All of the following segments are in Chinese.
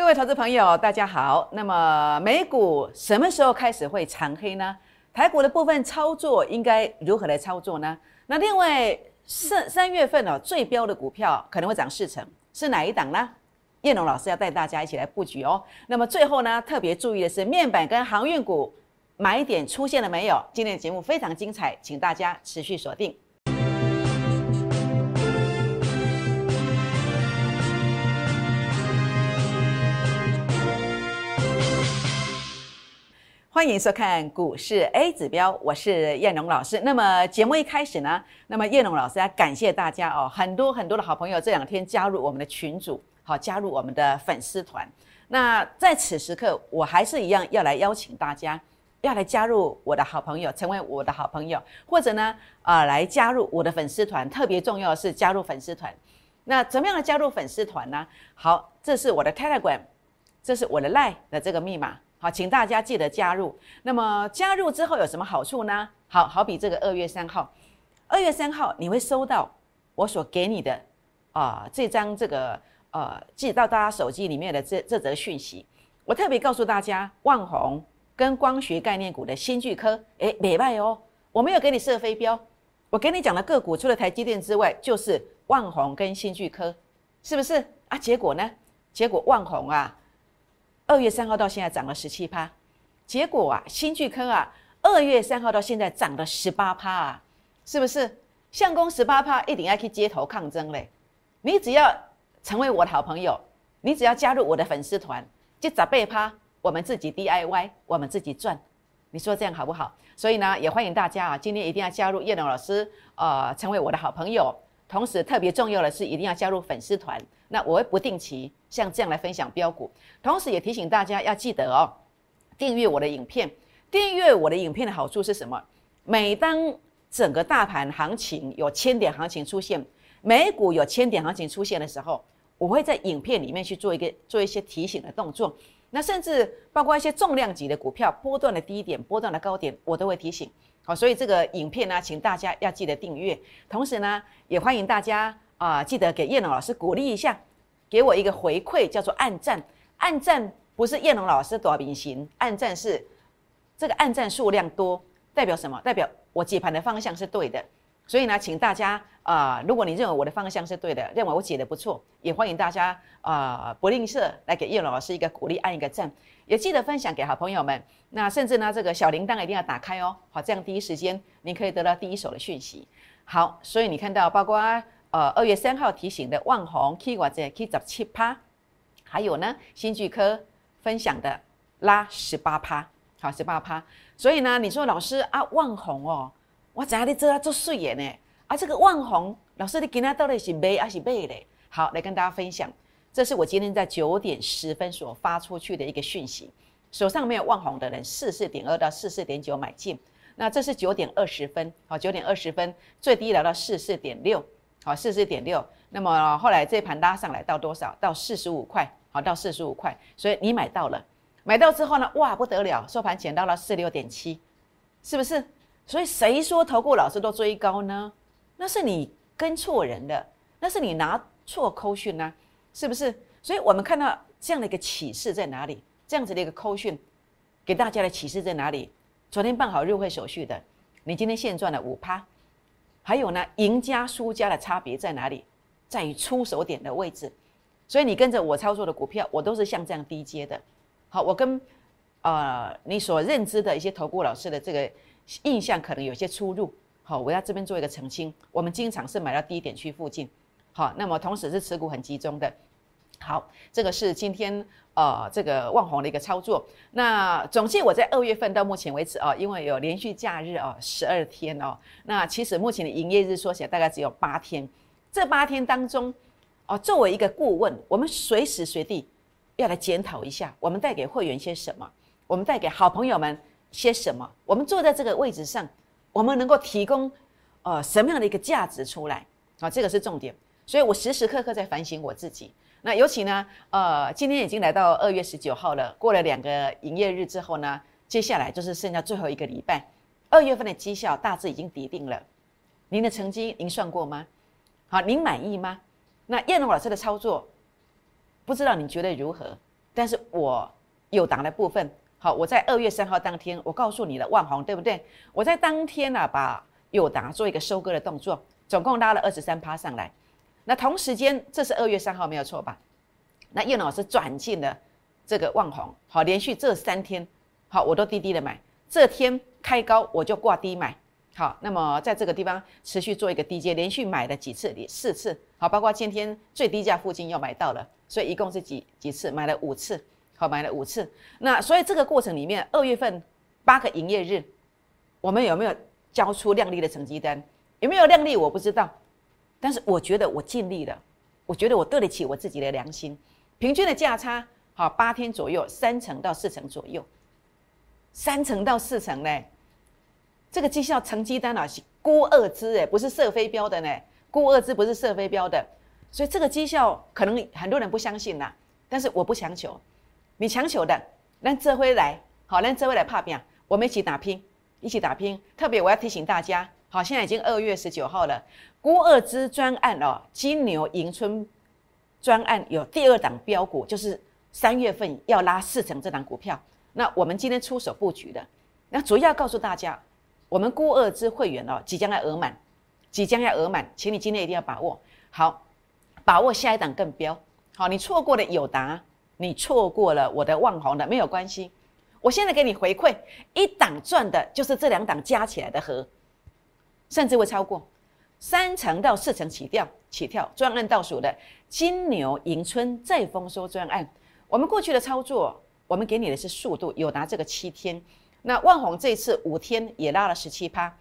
各位投资朋友，大家好。那么美股什么时候开始会长黑呢？台股的部分操作应该如何来操作呢？那另外三三月份哦，最标的股票可能会涨四成，是哪一档呢？叶龙老师要带大家一起来布局哦。那么最后呢，特别注意的是面板跟航运股买点出现了没有？今天的节目非常精彩，请大家持续锁定。欢迎收看股市 A 指标，我是燕龙老师。那么节目一开始呢，那么燕龙老师要感谢大家哦，很多很多的好朋友这两天加入我们的群组，好加入我们的粉丝团。那在此时刻，我还是一样要来邀请大家，要来加入我的好朋友，成为我的好朋友，或者呢啊来加入我的粉丝团。特别重要的是加入粉丝团。那怎么样的加入粉丝团呢？好，这是我的 Telegram，这是我的 Line 的这个密码。好，请大家记得加入。那么加入之后有什么好处呢？好好比这个二月三号，二月三号你会收到我所给你的啊这张这个呃寄到大家手机里面的这这则讯息。我特别告诉大家，万宏跟光学概念股的新巨科，哎，美败哦，我没有给你设飞镖，我给你讲的个股除了台积电之外，就是万宏跟新巨科，是不是啊？结果呢？结果万宏啊。二月三号到现在涨了十七趴，结果啊，新巨科啊，二月三号到现在涨了十八趴啊，是不是？相公十八趴，一定要去街头抗争嘞！你只要成为我的好朋友，你只要加入我的粉丝团，就砸倍趴，我们自己 DIY，我们自己赚，你说这样好不好？所以呢，也欢迎大家啊，今天一定要加入叶龙老师，呃，成为我的好朋友。同时，特别重要的是，一定要加入粉丝团。那我会不定期像这样来分享标股，同时也提醒大家要记得哦，订阅我的影片。订阅我的影片的好处是什么？每当整个大盘行情有千点行情出现，美股有千点行情出现的时候，我会在影片里面去做一个做一些提醒的动作。那甚至包括一些重量级的股票，波段的低点、波段的高点，我都会提醒。好，所以这个影片呢，请大家要记得订阅，同时呢，也欢迎大家啊，记得给叶龙老师鼓励一下，给我一个回馈，叫做按赞。按赞不是叶龙老师多明星，按赞是这个按赞数量多，代表什么？代表我解盘的方向是对的。所以呢，请大家啊，如果你认为我的方向是对的，认为我解的不错，也欢迎大家啊，不吝啬来给叶龙老师一个鼓励，按一个赞。也记得分享给好朋友们，那甚至呢，这个小铃铛一定要打开哦，好，这样第一时间您可以得到第一手的讯息。好，所以你看到包括呃二月三号提醒的万红 K 或者 K 十七趴，还有呢新巨科分享的拉十八趴，好十八趴。所以呢，你说老师啊万红哦，我怎样你这做碎眼呢？啊这个万红老师你今天到底是买还是卖嘞？好，来跟大家分享。这是我今天在九点十分所发出去的一个讯息，手上没有万红的人，四四点二到四四点九买进。那这是九点二十分，好，九点二十分最低来到四四点六，好，四四点六。那么后来这盘拉上来到多少？到四十五块，好，到四十五块。所以你买到了，买到之后呢，哇，不得了，收盘减到了四六点七，是不是？所以谁说投顾老师都追高呢？那是你跟错人了，那是你拿错扣讯呢。是不是？所以我们看到这样的一个启示在哪里？这样子的一个扣讯，给大家的启示在哪里？昨天办好入会手续的，你今天现赚了五趴。还有呢，赢家输家的差别在哪里？在于出手点的位置。所以你跟着我操作的股票，我都是像这样低阶的。好，我跟呃你所认知的一些投顾老师的这个印象可能有些出入。好，我要这边做一个澄清。我们经常是买到低点区附近。好，那么同时是持股很集中的。好，这个是今天呃这个万红的一个操作。那总计我在二月份到目前为止啊，因为有连续假日哦，十二天哦。那其实目前的营业日说起来大概只有八天。这八天当中哦，作为一个顾问，我们随时随地要来检讨一下，我们带给会员些什么，我们带给好朋友们些什么。我们坐在这个位置上，我们能够提供呃什么样的一个价值出来啊？这个是重点。所以我时时刻刻在反省我自己。那尤其呢，呃，今天已经来到二月十九号了，过了两个营业日之后呢，接下来就是剩下最后一个礼拜。二月份的绩效大致已经抵定了，您的成绩您算过吗？好，您满意吗？那燕龙老师的操作，不知道你觉得如何？但是我有档的部分，好，我在二月三号当天，我告诉你的万红，对不对？我在当天呢，把友达做一个收割的动作，总共拉了二十三趴上来。那同时间，这是二月三号，没有错吧？那叶老师转进了这个万红，好，连续这三天，好，我都低低的买，这天开高我就挂低买，好，那么在这个地方持续做一个低阶，连续买了几次，四次，好，包括今天最低价附近又买到了，所以一共是几几次，买了五次，好，买了五次。那所以这个过程里面，二月份八个营业日，我们有没有交出量丽的成绩单？有没有量丽？我不知道，但是我觉得我尽力了，我觉得我对得起我自己的良心。平均的价差好八天左右，三成到四成左右，三成到四成呢？这个绩效成绩单啊是估二支哎，不是射飞镖的呢，估二支不是射飞镖的，所以这个绩效可能很多人不相信呐，但是我不强求，你强求的，让这回来好，让这回来怕变，我们一起打拼，一起打拼。特别我要提醒大家，好，现在已经二月十九号了，估二支专案哦，金牛迎春。专案有第二档标股，就是三月份要拉四成这档股票。那我们今天出手布局的，那主要告诉大家，我们孤二支会员哦，即将要额满，即将要额满，请你今天一定要把握好，把握下一档更标。好，你错过了友达，你错过了我的望红的没有关系，我现在给你回馈，一档赚的就是这两档加起来的和，甚至会超过。三成到四成起跳，起跳专案倒数的金牛迎春再丰收专案。我们过去的操作，我们给你的是速度，有拿这个七天。那万红这次五天也拉了十七趴，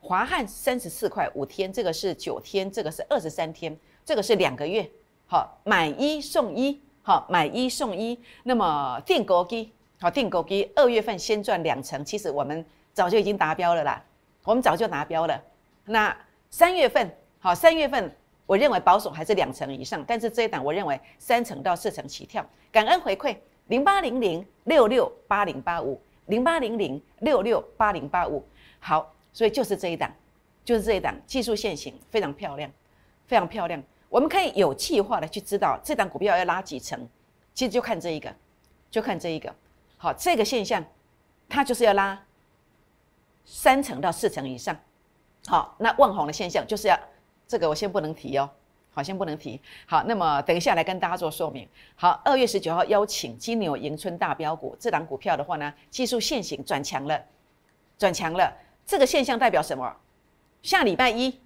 华汉三十四块五天，这个是九天，这个是二十三天，这个是两个月。好，买一送一，好，买一送一。那么定购机，好，定购机二月份先赚两成，其实我们早就已经达标了啦，我们早就达标了。那三月份好，三月份我认为保守还是两成以上，但是这一档我认为三成到四成起跳。感恩回馈零八零零六六八零八五零八零零六六八零八五，好，所以就是这一档，就是这一档技术线型非常漂亮，非常漂亮。我们可以有计划的去知道这档股票要拉几成，其实就看这一个，就看这一个。好，这个现象它就是要拉三成到四成以上。好，那望红的现象就是要这个，我先不能提哦。好，先不能提。好，那么等一下来跟大家做说明。好，二月十九号邀请金牛迎春大标股这档股票的话呢，技术线型转强了，转强了。这个现象代表什么？下礼拜一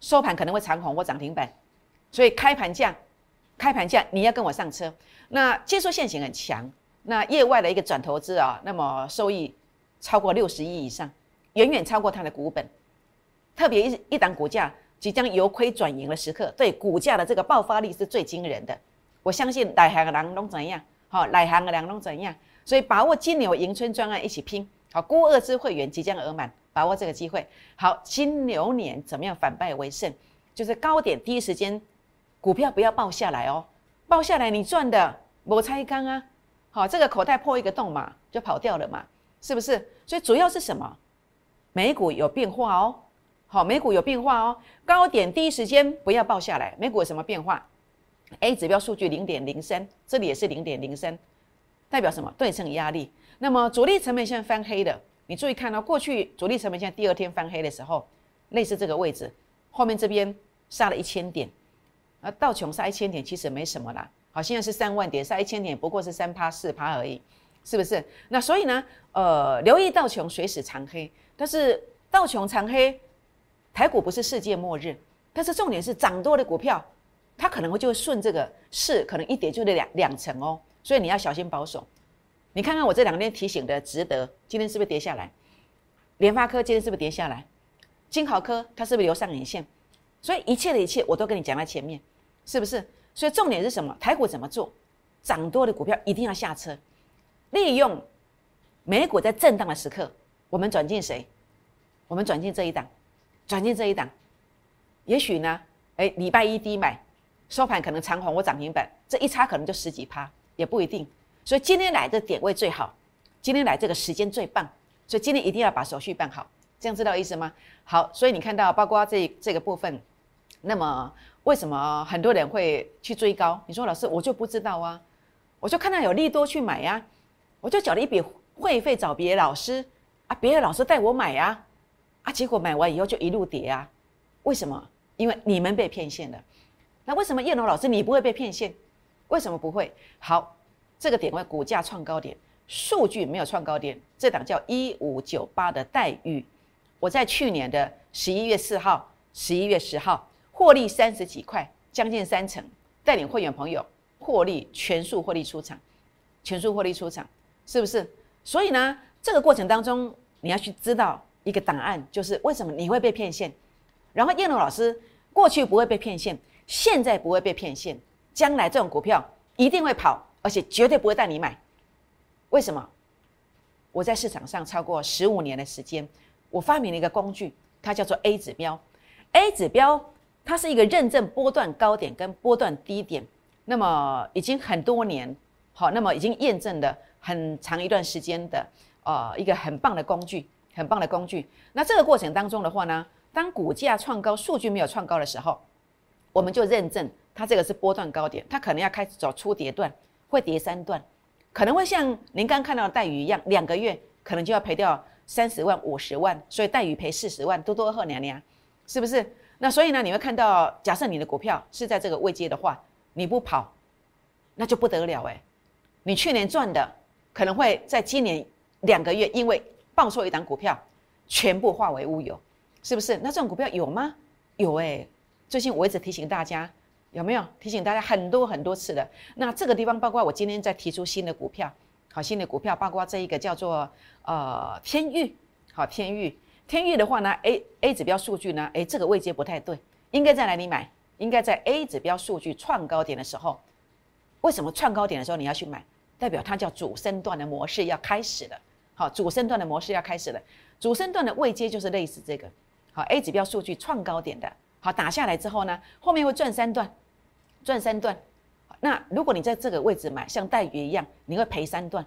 收盘可能会长红或涨停板，所以开盘价，开盘价你要跟我上车。那技术线型很强，那业外的一个转投资啊，那么收益超过六十亿以上，远远超过它的股本。特别一一档股价即将由亏转盈的时刻，对股价的这个爆发力是最惊人的。我相信来行的人都怎样？好，来行的人都怎样？所以把握金牛迎春专案一起拼。好，孤二支会员即将额满，把握这个机会。好，金牛年怎么样反败为胜？就是高点第一时间，股票不要爆下来哦，爆下来你赚的摩擦缸啊。好，这个口袋破一个洞嘛，就跑掉了嘛，是不是？所以主要是什么？美股有变化哦。好，美股有变化哦，高点第一时间不要报下来。美股有什么变化？A 指标数据零点零三，这里也是零点零三，代表什么？对称压力。那么主力成本线翻黑的，你注意看到过去主力成本线第二天翻黑的时候，类似这个位置，后面这边杀了一千点，啊，道琼杀一千点其实没什么啦。好，现在是三万点杀一千点，不过是三趴四趴而已，是不是？那所以呢，呃，留意道琼随时长黑，但是道琼长黑。台股不是世界末日，但是重点是涨多的股票，它可能会就顺这个势，可能一跌就得两两成哦，所以你要小心保守。你看看我这两天提醒的值得，今天是不是跌下来？联发科今天是不是跌下来？金豪科它是不是留上影线？所以一切的一切我都跟你讲在前面，是不是？所以重点是什么？台股怎么做？涨多的股票一定要下车，利用美股在震荡的时刻，我们转进谁？我们转进这一档。转进这一档，也许呢，哎，礼拜一低买，收盘可能长红或涨停板，这一差可能就十几趴，也不一定。所以今天来的点位最好，今天来这个时间最棒，所以今天一定要把手续办好，这样知道意思吗？好，所以你看到包括这这个部分，那么为什么很多人会去追高？你说老师，我就不知道啊，我就看到有利多去买呀，我就缴了一笔会费找别的老师啊，别的老师带我买呀，啊结果买完以后就一路跌啊，为什么？因为你们被骗线了。那为什么叶龙老师你不会被骗线？为什么不会？好，这个点位股价创高点，数据没有创高点，这档叫一五九八的待遇，我在去年的十一月四号、十一月十号获利三十几块，将近三成，带领会员朋友。获利全数获利出场，全数获利出场，是不是？所以呢，这个过程当中，你要去知道一个答案，就是为什么你会被骗线。然后叶龙老师过去不会被骗线，现在不会被骗线，将来这种股票一定会跑，而且绝对不会带你买。为什么？我在市场上超过十五年的时间，我发明了一个工具，它叫做 A 指标。A 指标它是一个认证波段高点跟波段低点。那么已经很多年，好，那么已经验证的很长一段时间的，呃，一个很棒的工具，很棒的工具。那这个过程当中的话呢，当股价创高，数据没有创高的时候，我们就认证它这个是波段高点，它可能要开始走出跌段，会跌三段，可能会像您刚看到的待遇一样，两个月可能就要赔掉三十万、五十万，所以待遇赔四十万，多多喝娘娘，是不是？那所以呢，你会看到，假设你的股票是在这个位阶的话。你不跑，那就不得了哎！你去年赚的，可能会在今年两个月，因为放错一档股票，全部化为乌有，是不是？那这种股票有吗？有哎！最近我一直提醒大家，有没有提醒大家很多很多次的？那这个地方包括我今天在提出新的股票，好，新的股票包括这一个叫做呃天域，好天域，天域的话呢，A A 指标数据呢，哎，这个位阶不太对，应该在哪里买？应该在 A 指标数据创高点的时候，为什么创高点的时候你要去买？代表它叫主升段的模式要开始了。好，主升段的模式要开始了。主升段的位阶就是类似这个。好，A 指标数据创高点的，好打下来之后呢，后面会转三段，转三段。那如果你在这个位置买，像带鱼一样，你会赔三段，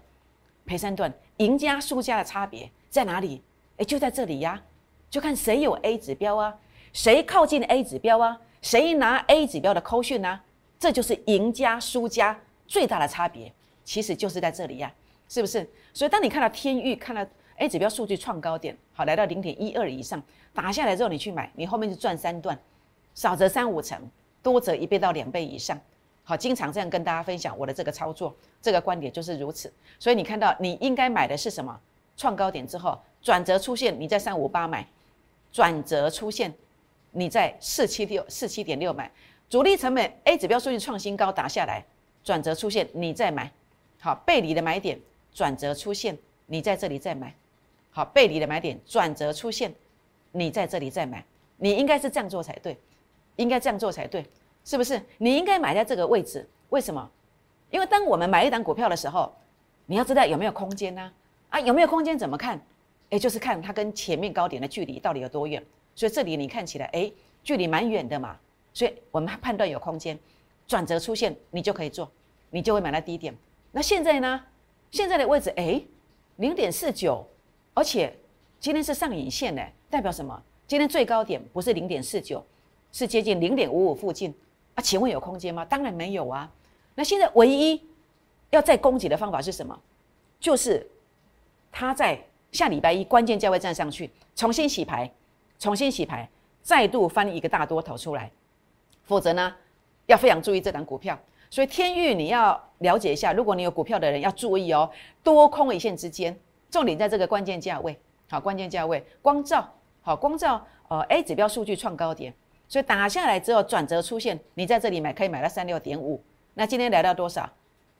赔三段。赢家输家的差别在哪里？哎，就在这里呀，就看谁有 A 指标啊，谁靠近 A 指标啊。谁拿 A 指标的扣讯呢？这就是赢家输家最大的差别，其实就是在这里呀，是不是？所以当你看到天域看到 A 指标数据创高点，好来到零点一二以上打下来之后，你去买，你后面就赚三段，少则三五成，多则一倍到两倍以上。好，经常这样跟大家分享我的这个操作，这个观点就是如此。所以你看到你应该买的是什么？创高点之后转折出现，你在三五八买，转折出现。你在四七六四七点六买，主力成本 A 指标数据创新高打下来，转折出现，你再买，好背离的买点转折出现，你在这里再买，好背离的买点转折出现，你在这里再买，你应该是这样做才对，应该这样做才对，是不是？你应该买在这个位置，为什么？因为当我们买一档股票的时候，你要知道有没有空间呢？啊，有没有空间怎么看？诶，就是看它跟前面高点的距离到底有多远。所以这里你看起来，哎，距离蛮远的嘛，所以我们判断有空间，转折出现，你就可以做，你就会买到低点。那现在呢？现在的位置，哎，零点四九，而且今天是上影线呢，代表什么？今天最高点不是零点四九，是接近零点五五附近啊？请问有空间吗？当然没有啊。那现在唯一要再攻击的方法是什么？就是它在下礼拜一关键价位站上去，重新洗牌。重新洗牌，再度翻一个大多头出来，否则呢，要非常注意这档股票。所以天域你要了解一下，如果你有股票的人要注意哦，多空一线之间，重点在这个关键价位。好，关键价位，光照好，光照呃 A 指标数据创高点，所以打下来之后转折出现，你在这里买可以买到三六点五。那今天来到多少？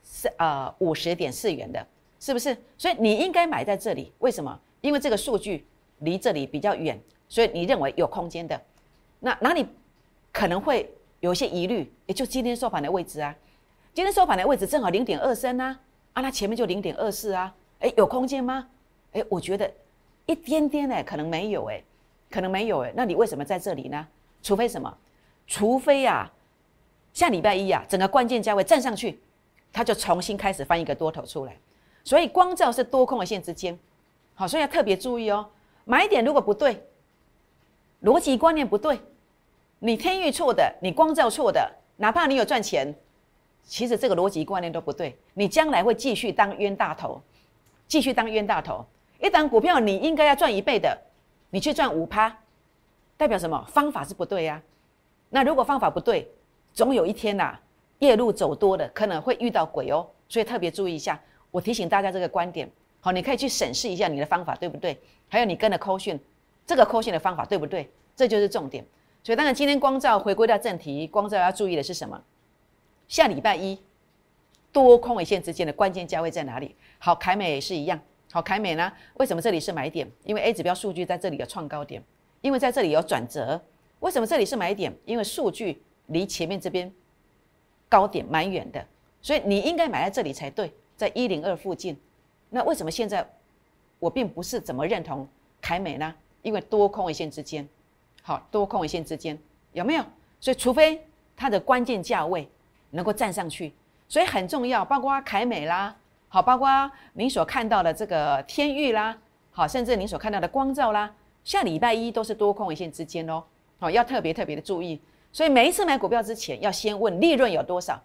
是呃五十点四元的，是不是？所以你应该买在这里，为什么？因为这个数据离这里比较远。所以你认为有空间的，那哪里可能会有一些疑虑？也就今天收盘的位置啊，今天收盘的位置正好零点二三啊，啊，那前面就零点二四啊，哎，有空间吗？哎，我觉得一点点哎，可能没有哎，可能没有哎，那你为什么在这里呢？除非什么？除非啊，下礼拜一啊，整个关键价位站上去，它就重新开始翻一个多头出来。所以光照是多空的线之间，好，所以要特别注意哦，买点如果不对。逻辑观念不对，你天域错的，你光照错的，哪怕你有赚钱，其实这个逻辑观念都不对，你将来会继续当冤大头，继续当冤大头。一档股票你应该要赚一倍的，你去赚五趴，代表什么？方法是不对呀。那如果方法不对，总有一天呐，夜路走多了可能会遇到鬼哦。所以特别注意一下，我提醒大家这个观点，好，你可以去审视一下你的方法对不对？还有你跟的扣讯，这个扣讯的方法对不对？这就是重点。所以当然今天光照回归到正题，光照要注意的是什么？下礼拜一多空一线之间的关键价位在哪里？好，凯美也是一样。好，凯美呢？为什么这里是买点？因为 A 指标数据在这里有创高点，因为在这里有转折。为什么这里是买点？因为数据离前面这边高点蛮远的，所以你应该买在这里才对，在一零二附近。那为什么现在我并不是怎么认同凯美呢？因为多空一线之间，好，多空一线之间有没有？所以除非它的关键价位能够站上去，所以很重要，包括凯美啦。好，包括您所看到的这个天域啦，好，甚至您所看到的光照啦，下礼拜一都是多空一线之间哦，好，要特别特别的注意。所以每一次买股票之前，要先问利润有多少。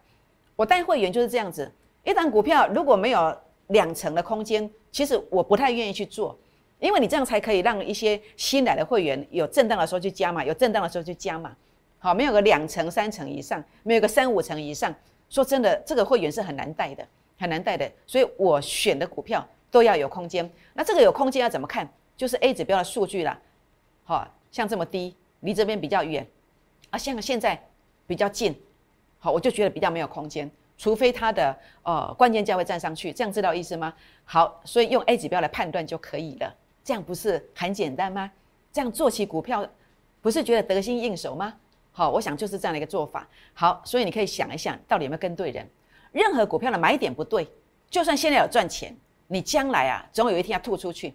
我带会员就是这样子，一档股票如果没有两成的空间，其实我不太愿意去做，因为你这样才可以让一些新来的会员有震荡的时候去加嘛，有震荡的时候去加嘛。好，没有个两成、三成以上，没有个三五成以上，说真的，这个会员是很难带的。很难带的，所以我选的股票都要有空间。那这个有空间要怎么看？就是 A 指标的数据啦。好，像这么低，离这边比较远，啊，像现在比较近，好，我就觉得比较没有空间。除非它的呃关键价位站上去，这样知道意思吗？好，所以用 A 指标来判断就可以了。这样不是很简单吗？这样做起股票，不是觉得得心应手吗？好，我想就是这样的一个做法。好，所以你可以想一想，到底有没有跟对人？任何股票的买点不对，就算现在有赚钱，你将来啊，总有一天要吐出去，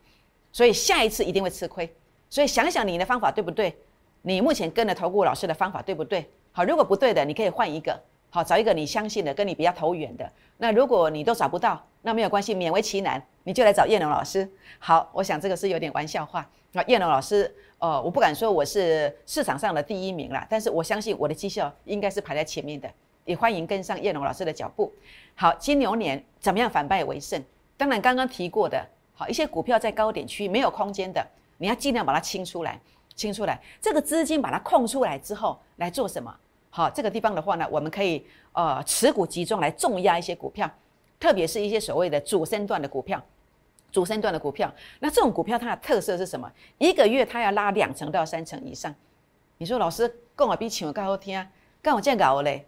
所以下一次一定会吃亏。所以想想你的方法对不对？你目前跟着投顾老师的方法对不对？好，如果不对的，你可以换一个，好，找一个你相信的，跟你比较投缘的。那如果你都找不到，那没有关系，勉为其难，你就来找叶龙老师。好，我想这个是有点玩笑话。那叶龙老师，呃，我不敢说我是市场上的第一名啦，但是我相信我的绩效应该是排在前面的。也欢迎跟上叶龙老师的脚步。好，金牛年怎么样反败为胜？当然，刚刚提过的，好一些股票在高点区没有空间的，你要尽量把它清出来，清出来。这个资金把它空出来之后，来做什么？好，这个地方的话呢，我们可以呃持股集中来重压一些股票，特别是一些所谓的主升段的股票，主升段的股票。那这种股票它的特色是什么？一个月它要拉两成到三成以上。你说老师跟我比抢更好听，跟我这样搞嘞？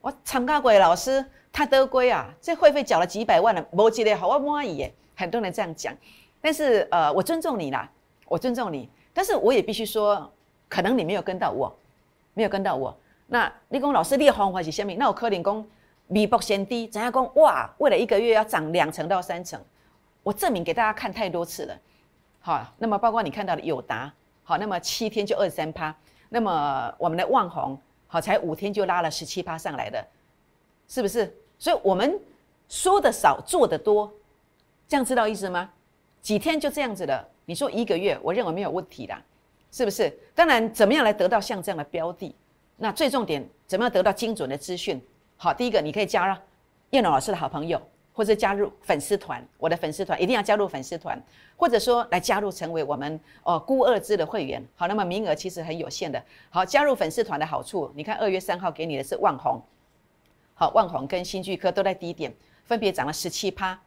我参加过的老师，他得贵啊，这会费缴了几百万了，没记得好我满意耶。很多人这样讲，但是呃，我尊重你啦，我尊重你，但是我也必须说，可能你没有跟到我，没有跟到我。那你讲老师，你的方法是什么？那我可能讲米薄先低，怎样讲？哇，为了一个月要涨两成到三成，我证明给大家看太多次了。好，那么包括你看到的友达，好，那么七天就二三趴，那么我们的万宏。好，才五天就拉了十七趴上来的，是不是？所以我们说的少，做的多，这样知道意思吗？几天就这样子了，你说一个月，我认为没有问题的，是不是？当然，怎么样来得到像这样的标的？那最重点，怎么样得到精准的资讯？好，第一个，你可以加入叶龙老师的好朋友。或者加入粉丝团，我的粉丝团一定要加入粉丝团，或者说来加入成为我们哦孤二支的会员。好，那么名额其实很有限的。好，加入粉丝团的好处，你看二月三号给你的是万红，好，万红跟新巨科都在低点，分别涨了十七趴，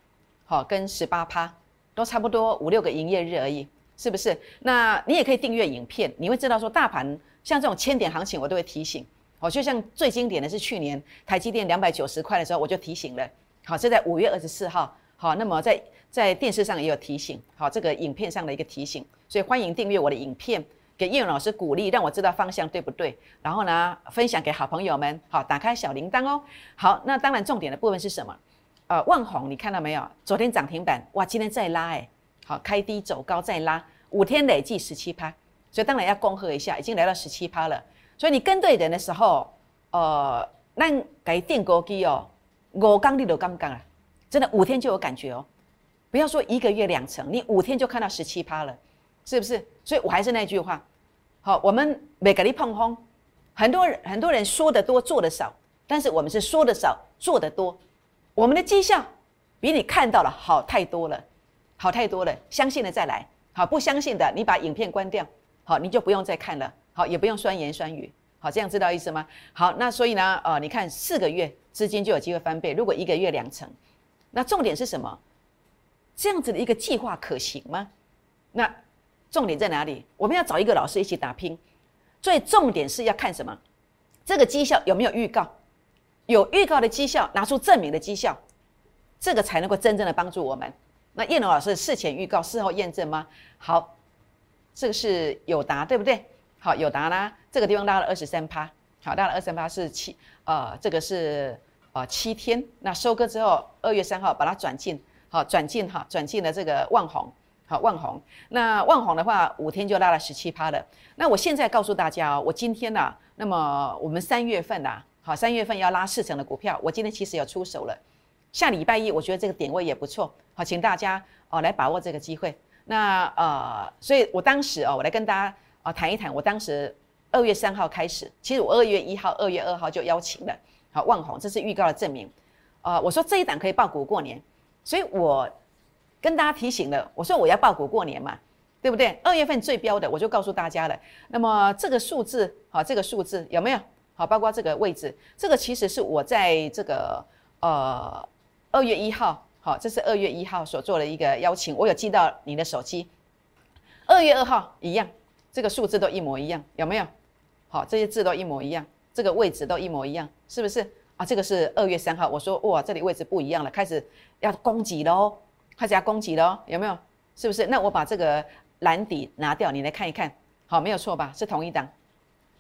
好，跟十八趴，都差不多五六个营业日而已，是不是？那你也可以订阅影片，你会知道说大盘像这种千点行情，我都会提醒。哦，就像最经典的是去年台积电两百九十块的时候，我就提醒了。好，这在五月二十四号。好，那么在在电视上也有提醒。好，这个影片上的一个提醒，所以欢迎订阅我的影片，给叶勇老师鼓励，让我知道方向对不对。然后呢，分享给好朋友们。好，打开小铃铛哦。好，那当然重点的部分是什么？呃，万红，你看到没有？昨天涨停板，哇，今天再拉哎。好，开低走高再拉，五天累计十七趴，所以当然要恭贺一下，已经来到十七趴了。所以你跟对人的时候，呃，那改电锅机哦。我刚你都刚刚啊，真的五天就有感觉哦，不要说一个月两成，你五天就看到十七趴了，是不是？所以我还是那句话，好，我们没给你碰轰，很多人很多人说的多做的少，但是我们是说的少做得多，我们的绩效比你看到了好太多了，好太多了。相信的再来，好不相信的你把影片关掉，好你就不用再看了，好也不用酸言酸语，好这样知道意思吗？好，那所以呢，呃，你看四个月资金就有机会翻倍，如果一个月两成，那重点是什么？这样子的一个计划可行吗？那重点在哪里？我们要找一个老师一起打拼，最重点是要看什么？这个绩效有没有预告？有预告的绩效，拿出证明的绩效，这个才能够真正的帮助我们。那叶龙老师事前预告，事后验证吗？好，这个是有答，对不对？好，有答啦。这个地方拉了二十三趴，好，拉了二十三趴是七，呃，这个是呃七天。那收割之后，二月三号把它转进，好，转进哈，转进了这个万红，好，万红。那万红的话，五天就拉了十七趴了。那我现在告诉大家哦，我今天呢，那么我们三月份呐。好，三月份要拉四成的股票，我今天其实有出手了。下礼拜一，我觉得这个点位也不错。好，请大家哦来把握这个机会。那呃，所以我当时哦，我来跟大家啊谈一谈。我当时二月三号开始，其实我二月一号、二月二号就邀请了。好，万红，这是预告的证明。呃，我说这一档可以报股过年，所以我跟大家提醒了，我说我要报股过年嘛，对不对？二月份最标的，我就告诉大家了。那么这个数字，好，这个数字有没有？好，包括这个位置，这个其实是我在这个呃二月一号，好，这是二月一号所做的一个邀请，我有寄到你的手机。二月二号一样，这个数字都一模一样，有没有？好，这些字都一模一样，这个位置都一模一样，是不是？啊，这个是二月三号，我说哇，这里位置不一样了，开始要攻击喽，开始要攻击喽，有没有？是不是？那我把这个蓝底拿掉，你来看一看，好，没有错吧？是同一档，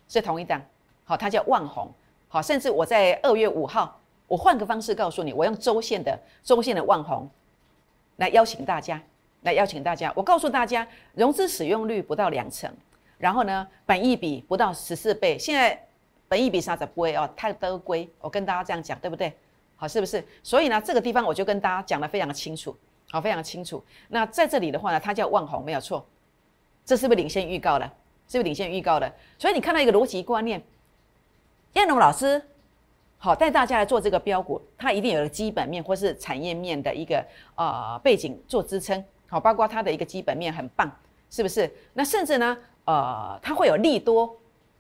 是同一档。好，它叫万红。好，甚至我在二月五号，我换个方式告诉你，我用周线的周线的万红来邀请大家，来邀请大家。我告诉大家，融资使用率不到两成，然后呢，本益比不到十四倍。现在本益比啥子不哦，太多贵。我跟大家这样讲，对不对？好，是不是？所以呢，这个地方我就跟大家讲的非常的清楚，好，非常清楚。那在这里的话呢，它叫万红，没有错。这是不是领先预告了？是不是领先预告了？所以你看到一个逻辑观念。燕龙老师，好带大家来做这个标股，它一定有个基本面或是产业面的一个呃背景做支撑，好，包括它的一个基本面很棒，是不是？那甚至呢，呃，它会有利多，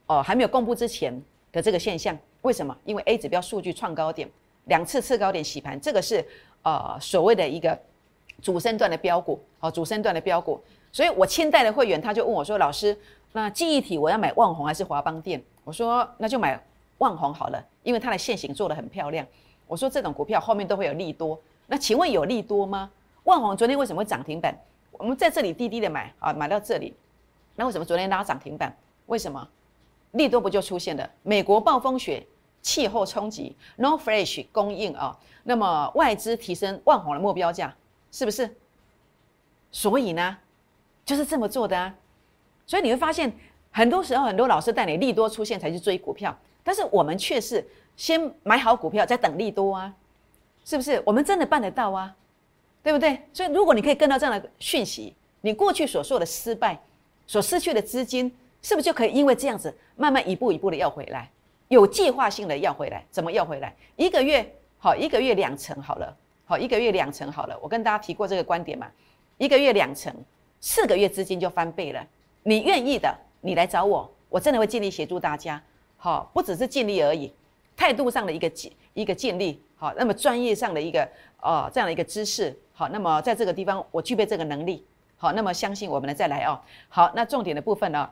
哦，还没有公布之前的这个现象，为什么？因为 A 指标数据创高点，两次次高点洗盘，这个是呃所谓的一个主升段的标股，好，主升段的标股，所以我清代的会员他就问我说，老师，那记忆体我要买旺宏还是华邦电？我说那就买。万红好了，因为它的线型做的很漂亮。我说这种股票后面都会有利多，那请问有利多吗？万红昨天为什么会涨停板？我们在这里低低的买啊，买到这里，那为什么昨天拉涨停板？为什么？利多不就出现了？美国暴风雪、气候冲击，no fresh 供应啊，那么外资提升万红的目标价，是不是？所以呢，就是这么做的啊。所以你会发现，很多时候很多老师带你利多出现才去追股票。但是我们却是先买好股票，再等利多啊，是不是？我们真的办得到啊，对不对？所以如果你可以跟到这样的讯息，你过去所说的失败、所失去的资金，是不是就可以因为这样子，慢慢一步一步的要回来，有计划性的要回来？怎么要回来？一个月好，一个月两成好了，好，一个月两成好了。我跟大家提过这个观点嘛，一个月两成，四个月资金就翻倍了。你愿意的，你来找我，我真的会尽力协助大家。好，不只是尽力而已，态度上的一个尽一个尽力，好，那么专业上的一个呃这样的一个知识，好，那么在这个地方我具备这个能力，好，那么相信我们的再来哦，好，那重点的部分呢，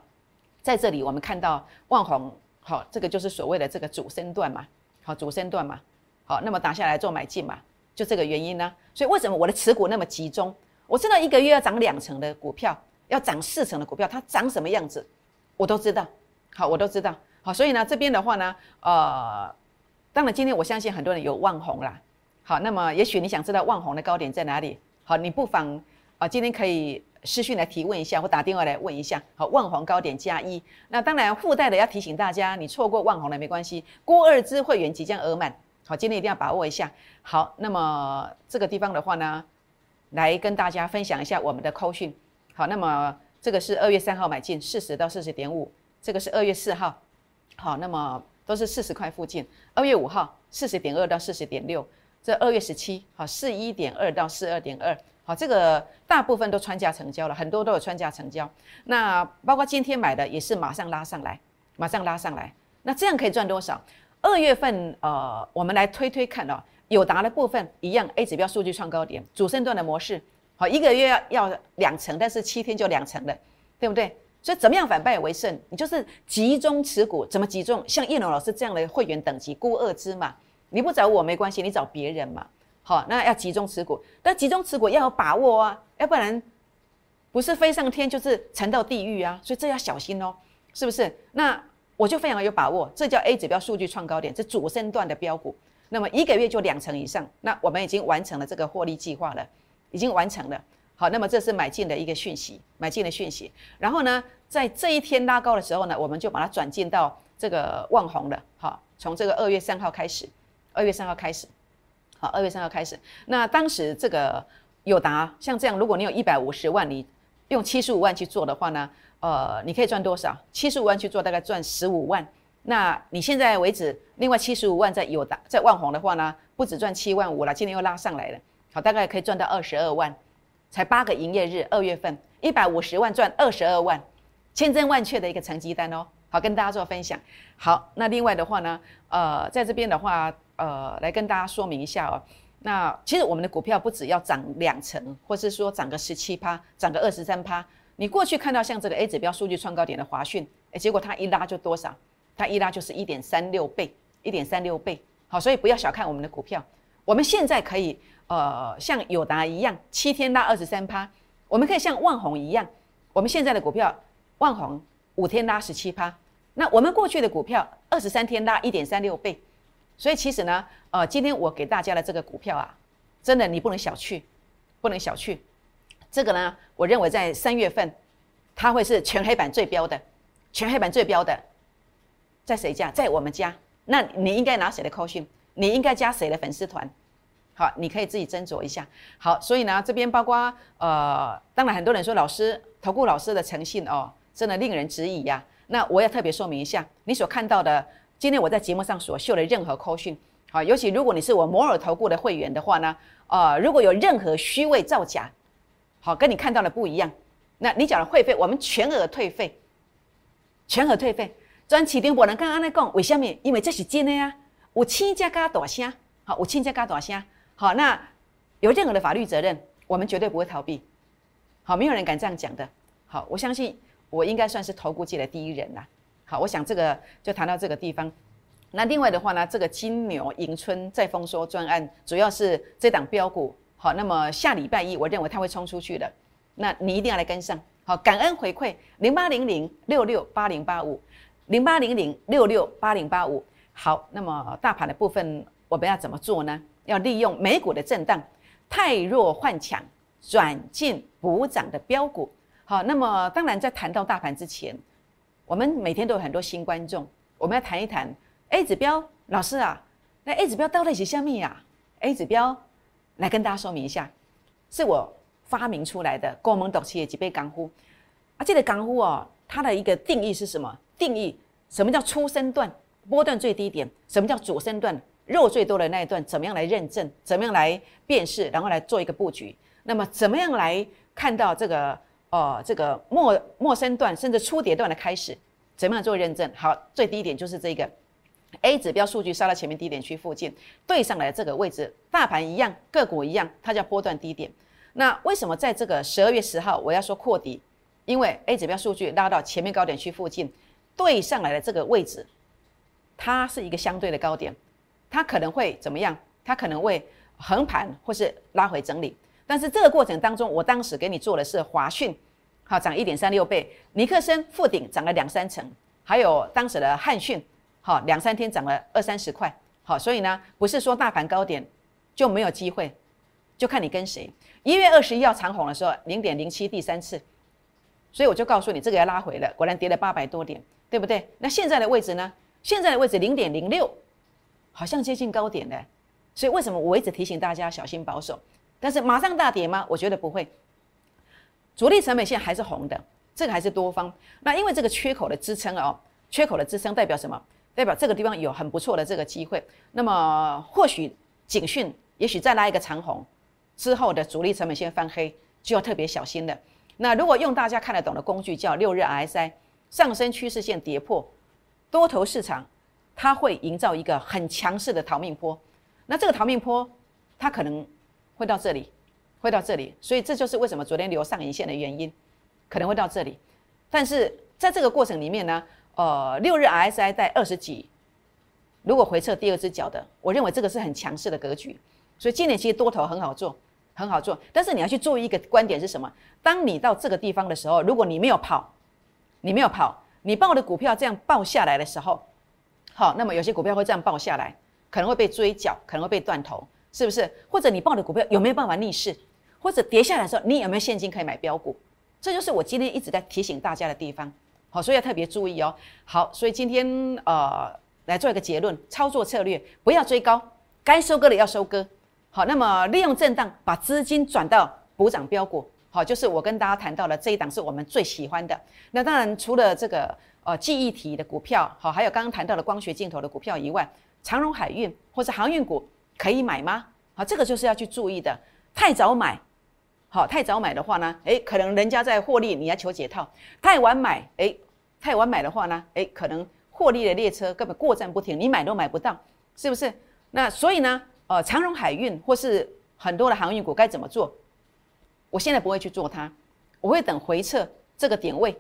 在这里我们看到万红，好，这个就是所谓的这个主升段嘛，好，主升段嘛，好，那么打下来做买进嘛，就这个原因呢，所以为什么我的持股那么集中？我知道一个月要涨两成的股票，要涨四成的股票，它涨什么样子，我都知道，好，我都知道。好，所以呢，这边的话呢，呃，当然今天我相信很多人有望红啦。好，那么也许你想知道望红的高点在哪里？好，你不妨啊，今天可以私讯来提问一下，或打电话来问一下。好，望红高点加一。那当然附带的要提醒大家，你错过望红了没关系，郭二支会员即将额满。好，今天一定要把握一下。好，那么这个地方的话呢，来跟大家分享一下我们的扣讯。好，那么这个是二月三号买进四十到四十点五，这个是二月四号。好，那么都是四十块附近。二月五号，四十点二到四十点六，这二月十七，好，四一点二到四二点二，好，这个大部分都穿价成交了，很多都有穿价成交。那包括今天买的也是马上拉上来，马上拉上来。那这样可以赚多少？二月份，呃，我们来推推看哦，友达的部分一样，A 指标数据创高点，主升段的模式，好，一个月要要两成，但是七天就两成了，对不对？所以怎么样反败为胜？你就是集中持股，怎么集中？像叶龙老师这样的会员等级，孤二支嘛，你不找我没关系，你找别人嘛。好，那要集中持股，但集中持股要有把握啊，要不然不是飞上天就是沉到地狱啊。所以这要小心哦，是不是？那我就非常有把握，这叫 A 指标数据创高点，这主升段的标股，那么一个月就两成以上，那我们已经完成了这个获利计划了，已经完成了。好，那么这是买进的一个讯息，买进的讯息。然后呢，在这一天拉高的时候呢，我们就把它转进到这个万红了。好，从这个二月三号开始，二月三号开始，好，二月三号开始。那当时这个友达像这样，如果你有一百五十万，你用七十五万去做的话呢，呃，你可以赚多少？七十五万去做，大概赚十五万。那你现在为止，另外七十五万在友达在万红的话呢，不止赚七万五了，今天又拉上来了，好，大概可以赚到二十二万。才八个营业日，二月份一百五十万赚二十二万，千真万确的一个成绩单哦。好，跟大家做分享。好，那另外的话呢，呃，在这边的话，呃，来跟大家说明一下哦。那其实我们的股票不只要涨两成，或是说涨个十七趴，涨个二十三趴。你过去看到像这个 A 指标数据创高点的华讯，哎，结果它一拉就多少？它一拉就是一点三六倍，一点三六倍。好，所以不要小看我们的股票，我们现在可以。呃，像友达一样，七天拉二十三趴，我们可以像万宏一样，我们现在的股票，万宏五天拉十七趴，那我们过去的股票二十三天拉一点三六倍，所以其实呢，呃，今天我给大家的这个股票啊，真的你不能小觑，不能小觑，这个呢，我认为在三月份，它会是全黑板最标的，全黑板最标的，在谁家？在我们家，那你应该拿谁的扣讯？你应该加谁的粉丝团？好，你可以自己斟酌一下。好，所以呢，这边包括呃，当然很多人说老师投顾老师的诚信哦，真的令人质疑呀。那我要特别说明一下，你所看到的今天我在节目上所秀的任何扣讯，好，尤其如果你是我摩尔投顾的会员的话呢，呃，如果有任何虚伪造假，好，跟你看到的不一样，那你缴的会费我们全额退费，全额退费。专启丁博人刚刚在讲，为什么？因为这是真的呀，有亲家加大声，好，有亲家加大声。好，那有任何的法律责任，我们绝对不会逃避。好，没有人敢这样讲的。好，我相信我应该算是投顾界的第一人啦。好，我想这个就谈到这个地方。那另外的话呢，这个金牛迎春再丰收专案，主要是这档标股。好，那么下礼拜一，我认为它会冲出去的。那你一定要来跟上。好，感恩回馈零八零零六六八零八五零八零零六六八零八五。好，那么大盘的部分我们要怎么做呢？要利用美股的震荡，太弱换强，转进补涨的标股。好，那么当然在谈到大盘之前，我们每天都有很多新观众，我们要谈一谈 A 指标。老师啊，那 A 指标到底是什么呀？A 指标来跟大家说明一下，是我发明出来的，高门董企业几倍港呼啊。这个港呼哦，它的一个定义是什么？定义什么叫初升段波段最低点？什么叫主升段？肉最多的那一段，怎么样来认证？怎么样来辨识？然后来做一个布局？那么怎么样来看到这个呃这个末末升段甚至初跌段的开始？怎么样做认证？好，最低点就是这个 A 指标数据杀到前面低点区附近，对上来这个位置，大盘一样，个股一样，它叫波段低点。那为什么在这个十二月十号我要说扩底？因为 A 指标数据拉到前面高点区附近，对上来的这个位置，它是一个相对的高点。它可能会怎么样？它可能会横盘或是拉回整理。但是这个过程当中，我当时给你做的是华讯，好涨一点三六倍，尼克森附顶涨了两三成，还有当时的汉讯，好两三天涨了二三十块，好，所以呢，不是说大盘高点就没有机会，就看你跟谁。一月二十一号长红的时候，零点零七第三次，所以我就告诉你这个要拉回了，果然跌了八百多点，对不对？那现在的位置呢？现在的位置零点零六。好像接近高点的，所以为什么我一直提醒大家小心保守？但是马上大跌吗？我觉得不会。主力成本线还是红的，这个还是多方。那因为这个缺口的支撑哦，缺口的支撑代表什么？代表这个地方有很不错的这个机会。那么或许警讯，也许再拉一个长红之后的主力成本线翻黑，就要特别小心了。那如果用大家看得懂的工具，叫六日 RSI 上升趋势线跌破，多头市场它会营造一个很强势的逃命坡。那这个逃命坡，它可能会到这里，会到这里，所以这就是为什么昨天留上影线的原因，可能会到这里。但是在这个过程里面呢，呃，六日 RSI 在二十几，如果回撤第二只脚的，我认为这个是很强势的格局。所以今年其实多头很好做。很好做，但是你要去做一个观点是什么？当你到这个地方的时候，如果你没有跑，你没有跑，你把我的股票这样报下来的时候，好，那么有些股票会这样报下来，可能会被追缴，可能会被断头，是不是？或者你报的股票有没有办法逆势？或者跌下来的时候，你有没有现金可以买标股？这就是我今天一直在提醒大家的地方。好，所以要特别注意哦。好，所以今天呃来做一个结论：操作策略不要追高，该收割的要收割。好，那么利用震荡把资金转到补涨标股，好，就是我跟大家谈到了这一档是我们最喜欢的。那当然除了这个呃记忆体的股票，好，还有刚刚谈到的光学镜头的股票以外，长荣海运或是航运股可以买吗？好，这个就是要去注意的。太早买，好，太早买的话呢，诶，可能人家在获利，你要求解套；太晚买，诶，太晚买的话呢，诶，可能获利的列车根本过站不停，你买都买不到，是不是？那所以呢？呃，长荣海运或是很多的航运股该怎么做？我现在不会去做它，我会等回撤这个点位，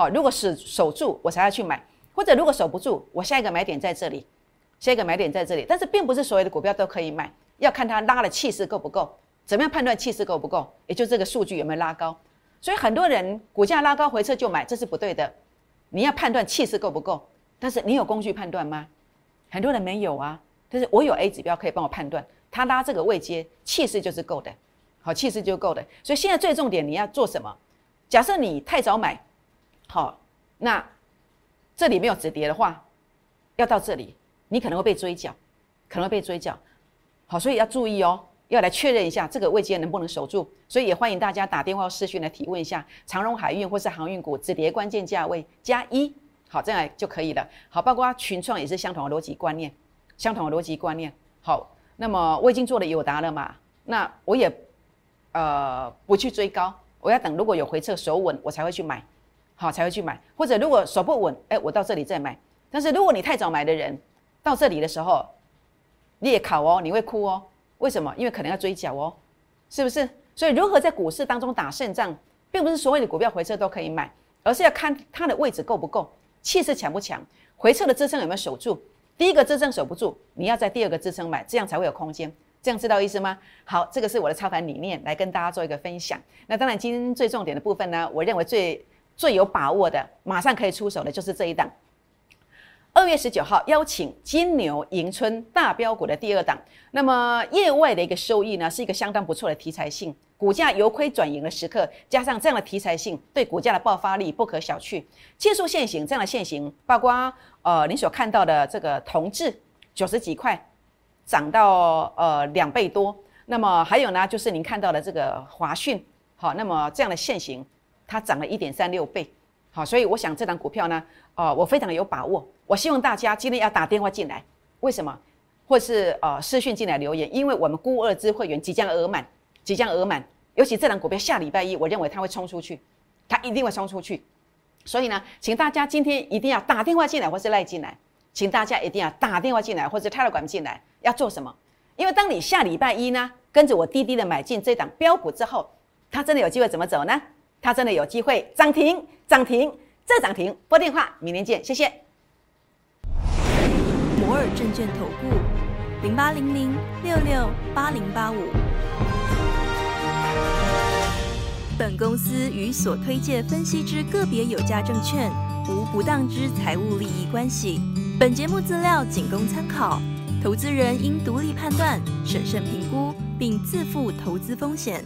好，如果是守住，我才要去买；或者如果守不住，我下一个买点在这里，下一个买点在这里。但是并不是所有的股票都可以买，要看它拉的气势够不够。怎么样判断气势够不够？也就这个数据有没有拉高。所以很多人股价拉高回撤就买，这是不对的。你要判断气势够不够，但是你有工具判断吗？很多人没有啊。但是我有 A 指标可以帮我判断，它拉这个位阶气势就是够的，好气势就够的。所以现在最重点你要做什么？假设你太早买，好，那这里没有止跌的话，要到这里，你可能会被追缴，可能会被追缴。好，所以要注意哦，要来确认一下这个位阶能不能守住。所以也欢迎大家打电话私讯来提问一下长荣海运或是航运股止跌关键价位加一，好，这样就可以了。好，包括群创也是相同的逻辑观念。相同的逻辑观念，好，那么我已经做了有答了嘛？那我也，呃，不去追高，我要等如果有回撤手稳，我才会去买，好，才会去买。或者如果手不稳，哎，我到这里再买。但是如果你太早买的人，到这里的时候，你也考哦，你会哭哦。为什么？因为可能要追缴哦，是不是？所以如何在股市当中打胜仗，并不是所有的股票回撤都可以买，而是要看它的位置够不够，气势强不强，回撤的支撑有没有守住。第一个支撑守不住，你要在第二个支撑买，这样才会有空间。这样知道意思吗？好，这个是我的操盘理念，来跟大家做一个分享。那当然，今天最重点的部分呢，我认为最最有把握的，马上可以出手的，就是这一档。二月十九号邀请金牛迎春大标股的第二档，那么业外的一个收益呢，是一个相当不错的题材性，股价由亏转盈的时刻，加上这样的题材性，对股价的爆发力不可小觑。技术线型这样的线型，包括呃你所看到的这个同质九十几块涨到呃两倍多，那么还有呢，就是您看到的这个华讯，好，那么这样的线型，它涨了一点三六倍。好，所以我想这档股票呢，呃，我非常有把握。我希望大家今天要打电话进来，为什么？或是呃私讯进来留言？因为我们估二支会员即将额满，即将额满。尤其这档股票下礼拜一，我认为它会冲出去，它一定会冲出去。所以呢，请大家今天一定要打电话进来，或是赖进来。请大家一定要打电话进来，或者 Telegram 进来，要做什么？因为当你下礼拜一呢，跟着我滴滴的买进这档标股之后，它真的有机会怎么走呢？它真的有机会涨停，涨停，再涨停。拨电话，明天见，谢谢。摩尔证券投顾，零八零零六六八零八五。本公司与所推介分析之个别有价证券无不当之财务利益关系。本节目资料仅供参考，投资人应独立判断、审慎评估，并自负投资风险。